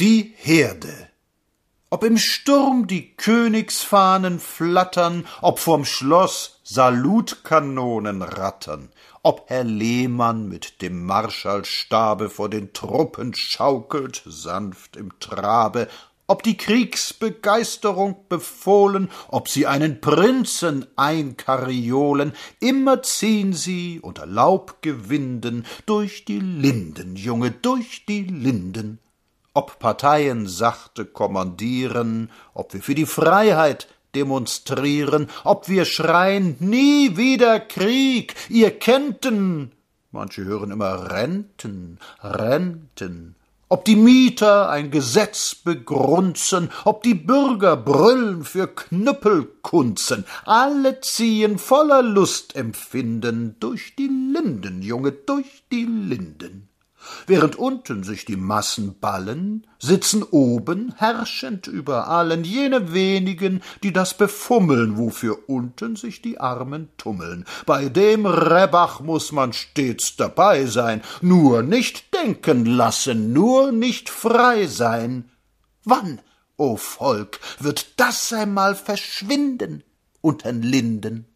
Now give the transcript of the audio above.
Die Herde. Ob im Sturm die Königsfahnen flattern, ob vorm Schloss Salutkanonen rattern, ob Herr Lehmann mit dem Marschallstabe vor den Truppen schaukelt, sanft im Trabe, ob die Kriegsbegeisterung befohlen, ob sie einen Prinzen einkariolen, immer ziehn sie unter Laubgewinden durch die Linden, Junge, durch die Linden. Ob Parteien sachte kommandieren, ob wir für die Freiheit demonstrieren, ob wir schreien, nie wieder Krieg, ihr kennten. Manche hören immer Renten, Renten, ob die Mieter ein Gesetz begrunzen, ob die Bürger brüllen für Knüppelkunzen, alle ziehen voller Lustempfinden durch die Linden, Junge, durch die Linden. Während unten sich die Massen ballen, sitzen oben herrschend über allen jene wenigen, die das befummeln, wofür unten sich die Armen tummeln. Bei dem Rebach muss man stets dabei sein, nur nicht denken lassen, nur nicht frei sein. Wann, o Volk, wird das einmal verschwinden untern Linden?